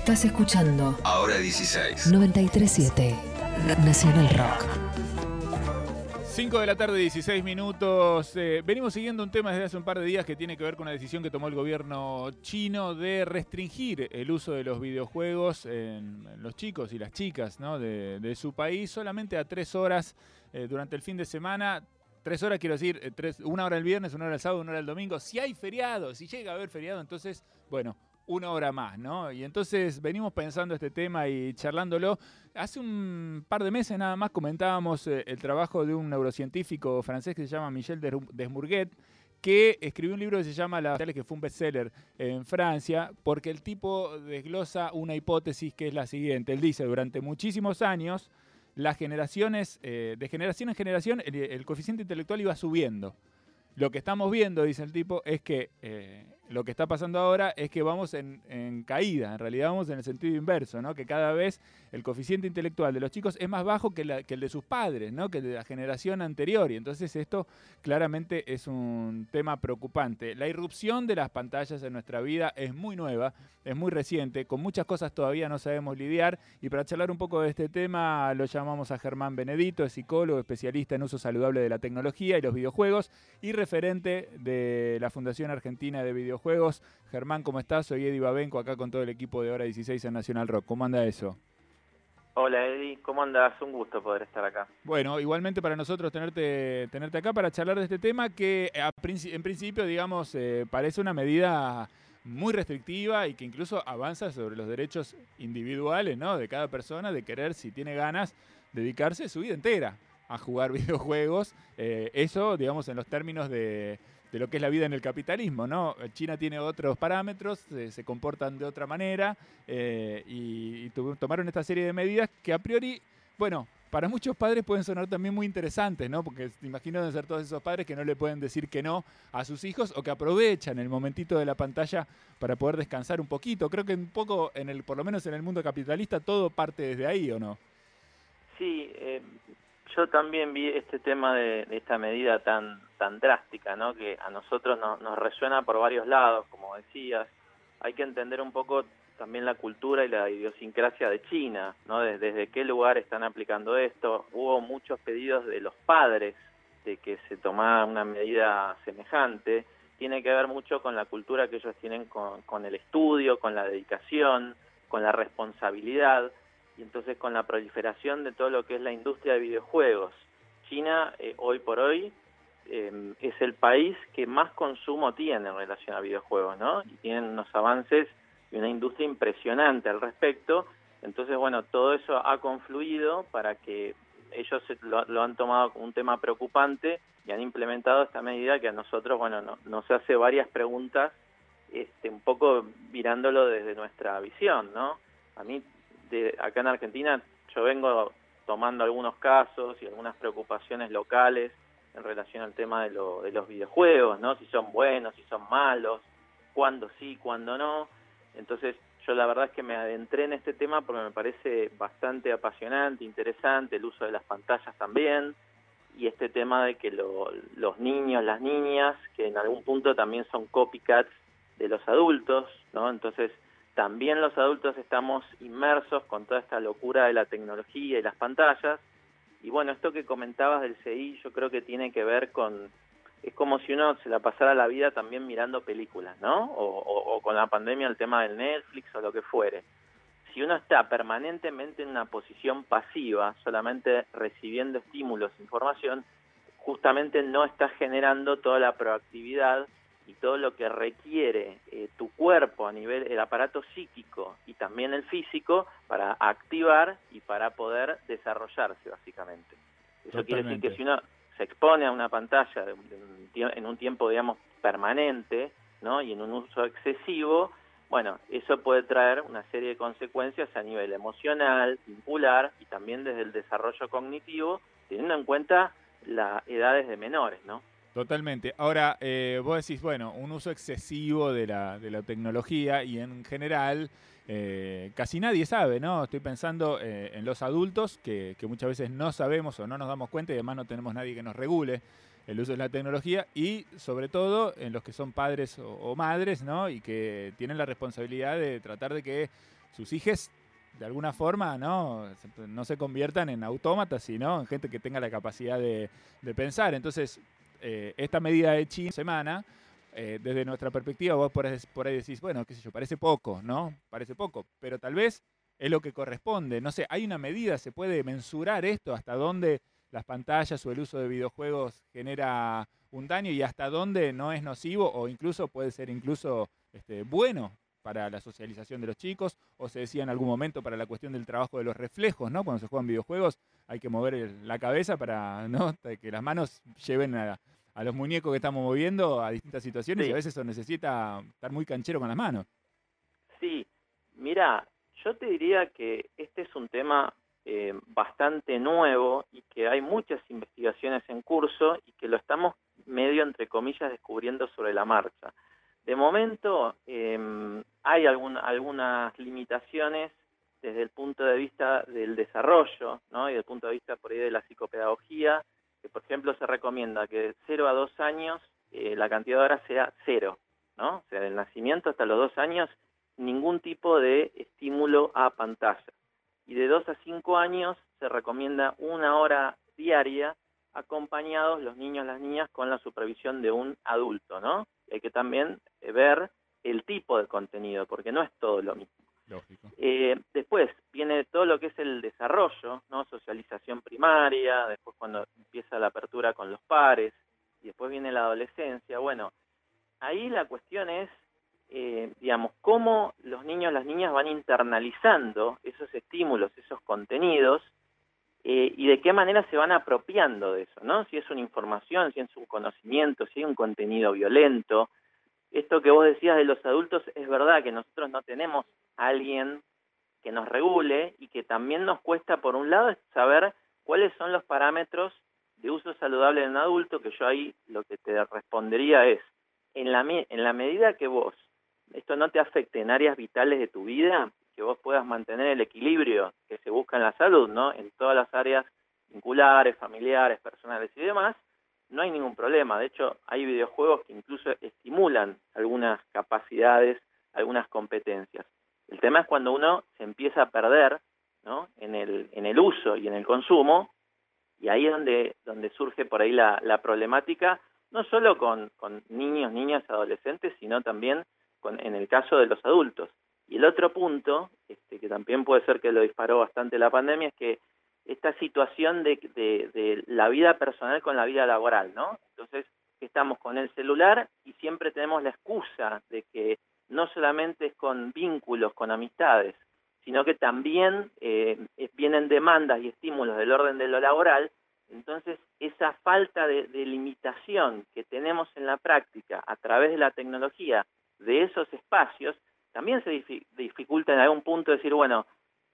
Estás escuchando Ahora 16. 937 Nacional Rock. 5 de la tarde, 16 minutos. Eh, venimos siguiendo un tema desde hace un par de días que tiene que ver con una decisión que tomó el gobierno chino de restringir el uso de los videojuegos en, en los chicos y las chicas ¿no? de, de su país solamente a tres horas eh, durante el fin de semana. Tres horas quiero decir, eh, tres, una hora el viernes, una hora el sábado, una hora el domingo. Si hay feriado, si llega a haber feriado, entonces, bueno, una hora más, ¿no? Y entonces venimos pensando este tema y charlándolo. Hace un par de meses nada más comentábamos eh, el trabajo de un neurocientífico francés que se llama Michel Des- Desmourguet, que escribió un libro que se llama La que fue un bestseller en Francia, porque el tipo desglosa una hipótesis que es la siguiente. Él dice, durante muchísimos años, las generaciones, eh, de generación en generación, el, el coeficiente intelectual iba subiendo. Lo que estamos viendo, dice el tipo, es que eh, lo que está pasando ahora es que vamos en, caída, en realidad vamos en el sentido inverso, ¿no? que cada vez el coeficiente intelectual de los chicos es más bajo que el de sus padres, ¿no? que el de la generación anterior, y entonces esto claramente es un tema preocupante. La irrupción de las pantallas en nuestra vida es muy nueva, es muy reciente, con muchas cosas todavía no sabemos lidiar, y para charlar un poco de este tema lo llamamos a Germán Benedito, es psicólogo, especialista en uso saludable de la tecnología y los videojuegos, y referente de la Fundación Argentina de Videojuegos. Germán, ¿cómo estás? Soy Eddie Babenco, acá con todo el equipo de Hora 16 en Nacional Rock. ¿Cómo anda eso? Hola Eddie, ¿cómo andas? Un gusto poder estar acá. Bueno, igualmente para nosotros tenerte, tenerte acá para charlar de este tema que a princi- en principio, digamos, eh, parece una medida muy restrictiva y que incluso avanza sobre los derechos individuales ¿no? de cada persona de querer, si tiene ganas, dedicarse su vida entera a jugar videojuegos. Eh, eso, digamos, en los términos de, de lo que es la vida en el capitalismo, ¿no? China tiene otros parámetros, eh, se comportan de otra manera eh, y, tomaron esta serie de medidas que a priori, bueno, para muchos padres pueden sonar también muy interesantes, ¿no? Porque te imagino de ser todos esos padres que no le pueden decir que no a sus hijos o que aprovechan el momentito de la pantalla para poder descansar un poquito. Creo que un poco, en el, por lo menos en el mundo capitalista, todo parte desde ahí, ¿o no? Sí, eh, yo también vi este tema de, esta medida tan tan drástica, ¿no? Que a nosotros no- nos resuena por varios lados, como decías. Hay que entender un poco también la cultura y la idiosincrasia de China, ¿no? Desde, desde qué lugar están aplicando esto. Hubo muchos pedidos de los padres de que se tomara una medida semejante. Tiene que ver mucho con la cultura que ellos tienen con, con el estudio, con la dedicación, con la responsabilidad y entonces con la proliferación de todo lo que es la industria de videojuegos. China eh, hoy por hoy eh, es el país que más consumo tiene en relación a videojuegos, ¿no? Y tienen unos avances y una industria impresionante al respecto. Entonces, bueno, todo eso ha confluido para que ellos lo, lo han tomado como un tema preocupante y han implementado esta medida que a nosotros, bueno, no- nos hace varias preguntas, este, un poco mirándolo desde nuestra visión, ¿no? A mí, de, acá en Argentina, yo vengo tomando algunos casos y algunas preocupaciones locales en relación al tema de, lo, de los videojuegos, ¿no? Si son buenos, si son malos, cuándo sí, cuándo no. Entonces, yo la verdad es que me adentré en este tema porque me parece bastante apasionante, interesante, el uso de las pantallas también, y este tema de que lo- los niños, las niñas, que en algún punto también son copycats de los adultos, ¿no? Entonces, también los adultos estamos inmersos con toda esta locura de la tecnología y las pantallas. Y bueno, esto que comentabas del CI, yo creo que tiene que ver con, es como si uno se la pasara la vida también mirando películas, ¿no? O, o- con la pandemia el tema del Netflix o lo que fuere. Si uno está permanentemente en una posición pasiva, solamente recibiendo estímulos, información, justamente no está generando toda la proactividad y todo lo que requiere eh, tu cuerpo a nivel el aparato psíquico y también el físico para activar y para poder desarrollarse básicamente. Eso quiere decir que si uno se expone a una pantalla de un- de un tie- en un tiempo digamos permanente, ¿no? y en un uso excesivo, bueno, eso puede traer una serie de consecuencias a nivel emocional, vincular y también desde el desarrollo cognitivo, teniendo en cuenta las edades de menores, ¿no? Totalmente. Ahora, eh, vos decís, bueno, un uso excesivo de la, de la tecnología y en general eh, casi nadie sabe, ¿no? Estoy pensando eh, en los adultos que, que muchas veces no sabemos o no nos damos cuenta y además no tenemos nadie que nos regule el uso de la tecnología y sobre todo en los que son padres o, o madres, ¿no? Y que tienen la responsabilidad de tratar de que sus hijos de alguna forma no, no se conviertan en autómatas, sino en gente que tenga la capacidad de, pensar. Entonces, eh, esta medida de China semana, eh, desde nuestra perspectiva, vos por ahí, por ahí decís, bueno, qué sé yo, parece poco, ¿no? Parece poco, pero tal vez es lo que corresponde. No sé, hay una medida, se puede mensurar esto, hasta dónde las pantallas o el uso de videojuegos genera un daño y hasta dónde no es nocivo o incluso puede ser incluso este, bueno para la socialización de los chicos, o se decía en algún momento para la cuestión del trabajo de los reflejos, ¿no? Cuando se juegan videojuegos hay que mover la cabeza para ¿no? que las manos lleven a, los muñecos que estamos moviendo a distintas situaciones y a veces eso necesita estar muy canchero con las manos. Sí, mira, yo te diría que este es un tema eh, bastante nuevo y que hay muchas investigaciones en curso y que lo estamos medio, entre comillas, descubriendo sobre la marcha. De momento em, hay algunas limitaciones desde el punto de vista del desarrollo ¿no? y desde el punto de vista por ahí de la psicopedagogía, que por ejemplo se recomienda que de 0 a 2 años eh, la cantidad de horas sea cero, ¿no? o sea, del nacimiento hasta los 2 años ningún tipo de estímulo a pantalla. Y de 2 a 5 años se recomienda una hora diaria acompañados los niños y las niñas con la supervisión de un adulto, ¿no? hay que también eh, ver el tipo de contenido, porque no es todo lo mismo. Eh, después viene todo lo que es el desarrollo, ¿no? Socialización primaria, después cuando empieza la apertura con los pares, y después viene la adolescencia. Bueno, ahí la cuestión es, eh, digamos, cómo los niños, las niñas van internalizando esos estímulos, esos contenidos, eh, y de qué manera se van apropiando de eso, ¿no? Si es una información, si es un conocimiento, si hay un contenido violento. Esto que vos decías de los adultos es verdad que nosotros no tenemos a alguien que nos regule y que también nos cuesta, por un lado, saber cuáles son los parámetros de uso saludable de un adulto, que yo ahí lo que te respondería es, en la, en la medida que vos esto no te afecte en áreas vitales de tu vida, que vos puedas mantener el equilibrio que se busca en la salud, ¿no? En todas las áreas vinculares, familiares, personales y demás, no hay ningún problema. De hecho, hay videojuegos que incluso estimulan algunas capacidades, algunas competencias. El tema es cuando uno se empieza a perder ¿no? en, el, en el uso y en el consumo, y ahí es donde, donde surge por ahí la, la problemática, no solo con, niños, niñas, adolescentes, sino también con, en el caso de los adultos. Y el otro punto, este, que también puede ser que lo disparó bastante la pandemia, es que esta situación de, de, la vida personal con la vida laboral, ¿no? Entonces, estamos con el celular y siempre tenemos la excusa de que no solamente es con vínculos, con amistades, sino que también eh, vienen demandas y estímulos del orden de lo laboral, entonces esa falta de, de limitación que tenemos en la práctica a través de la tecnología de esos espacios también se dificulta en algún punto decir, bueno,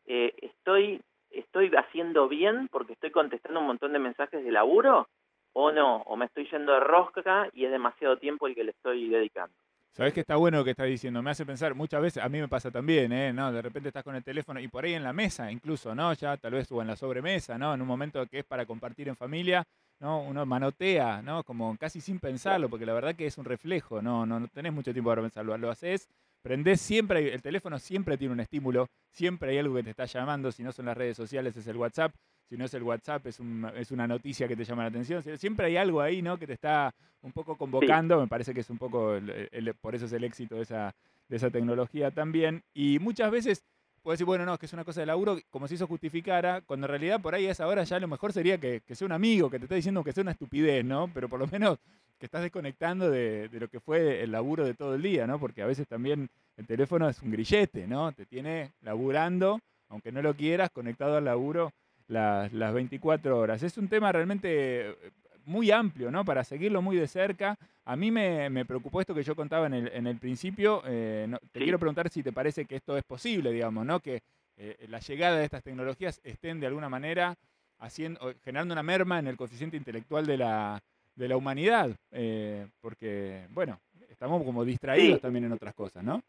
eh, estoy, estoy haciendo bien porque estoy contestando un montón de mensajes de laburo o no, o me estoy yendo de rosca y es demasiado tiempo el que le estoy dedicando. Sabes que está bueno lo que estás diciendo, me hace pensar, muchas veces, a mí me pasa también, ¿eh? ¿no? De repente estás con el teléfono y por ahí en la mesa incluso, ¿no? Ya tal vez o en la sobremesa, ¿no? En un momento que es para compartir en familia, ¿no? Uno manotea, ¿no? Como casi sin pensarlo, porque la verdad que es un reflejo, ¿no? No, no tenés mucho tiempo para pensarlo, lo haces prendés siempre, el teléfono siempre tiene un estímulo, siempre hay algo que te está llamando, si no son las redes sociales es el WhatsApp, si no es el WhatsApp es, es una noticia que te llama la atención, siempre hay algo ahí, ¿no? Que te está un poco convocando, me parece que es un poco, por eso es el éxito de esa, de esa tecnología también, y muchas veces puede decir, bueno, no, es que es una cosa de laburo, como si eso justificara, cuando en realidad por ahí a esa hora ya lo mejor sería que, sea un amigo, que te esté diciendo que sea una estupidez, ¿no? Pero por lo menos que estás desconectando de, de, lo que fue el laburo de todo el día, ¿no? Porque a veces también el teléfono es un grillete, ¿no? Te tiene laburando, aunque no lo quieras, conectado al laburo las, las 24 horas. Es un tema realmente eh, muy amplio, ¿no? Para seguirlo muy de cerca. A mí me, me preocupó esto que yo contaba en el, en el principio. Eh, te quiero preguntar si te parece que esto es posible, digamos, ¿no? Que eh, la llegada de estas tecnologías estén de alguna manera haciendo, generando una merma en el coeficiente intelectual de la, de la humanidad. porque, bueno, estamos como distraídos también en otras cosas, ¿no?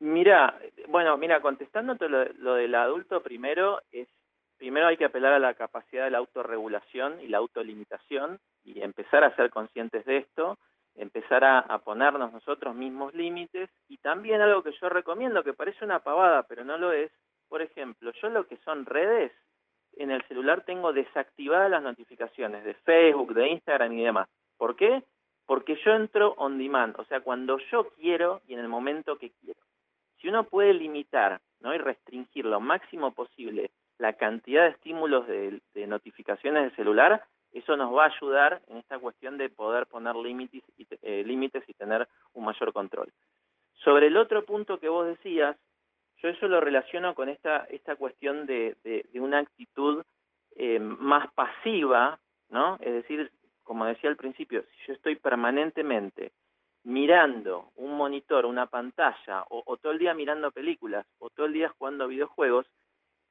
Mira, bueno, mira, contestando lo, lo del adulto primero, es primero hay que apelar a la capacidad de la autorregulación y la autolimitación y empezar a ser conscientes de esto. empezar a, a, ponernos nosotros mismos límites y también algo que yo recomiendo, que parece una pavada, pero no lo es, por ejemplo, yo lo que son redes, en el celular tengo desactivadas las notificaciones de Facebook, de Instagram y demás. ¿Por qué? Porque yo entro on demand, o sea, cuando yo quiero y en el momento que quiero. Si uno puede limitar ¿no? y restringir lo máximo posible la cantidad de estímulos de, de notificaciones del celular, eso nos va a ayudar en esta cuestión de poder poner límites y, eh, límites y tener un mayor control. Sobre el otro punto que vos decías, yo eso lo relaciono con esta, esta cuestión de, de, de una actitud eh, más pasiva, ¿no? Es decir, como decía al principio, si yo estoy permanentemente mirando un monitor, una pantalla, o, o todo el día mirando películas, o todo el día jugando videojuegos,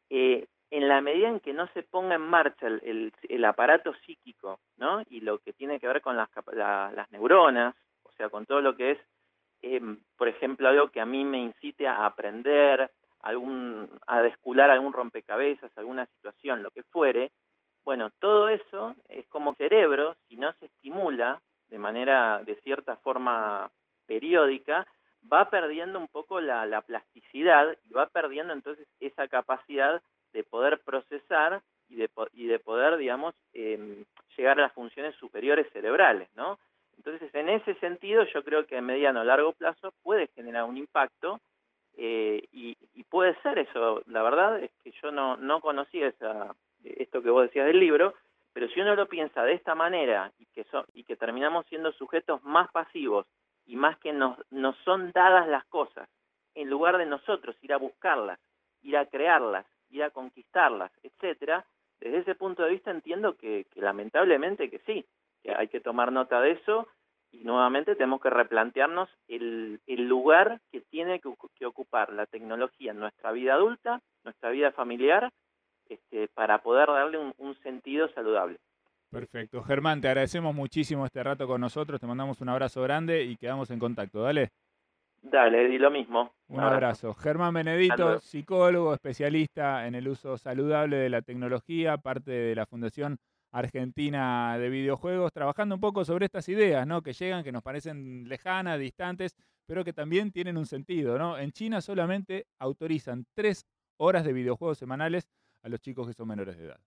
eh, en la medida en que no se ponga en marcha el, el, aparato psíquico, ¿no? Y lo que tiene que ver con las, la, las neuronas, o sea, con todo lo que es, eh, por ejemplo, algo que a mí me incite a aprender, algún, a descular algún rompecabezas, alguna situación, lo que fuere, bueno, todo eso es como cerebro, si no se estimula de manera, de cierta forma periódica, va perdiendo un poco la, la plasticidad y va perdiendo entonces esa capacidad de poder procesar y de, y de poder, digamos, eh, llegar a las funciones superiores cerebrales, ¿no? En ese sentido, yo creo que a mediano o largo plazo puede generar un impacto eh, y, y, puede ser eso. La verdad es que yo no, no conocía esa, esto que vos decías del libro, pero si uno lo piensa de esta manera y que, so, y que terminamos siendo sujetos más pasivos y más que nos, nos son dadas las cosas, en lugar de nosotros ir a buscarlas, ir a crearlas, ir a conquistarlas, etcétera, desde ese punto de vista entiendo que, que, lamentablemente que sí, que hay que tomar nota de eso y nuevamente tenemos que replantearnos el, el lugar que tiene que, que, ocupar la tecnología en nuestra vida adulta, nuestra vida familiar, este, para poder darle un, un sentido saludable. Perfecto. Germán, te agradecemos muchísimo este rato con nosotros, te mandamos un abrazo grande y quedamos en contacto. Dale. Dale, y lo mismo. Un abrazo. Germán Benedito, psicólogo, especialista en el uso saludable de la tecnología, parte de la Fundación Argentina de Videojuegos, trabajando un poco sobre estas ideas, ¿no? Que llegan, que nos parecen lejanas, distantes, pero que también tienen un sentido, ¿no? En China solamente autorizan tres horas de videojuegos semanales a los chicos que son menores de edad.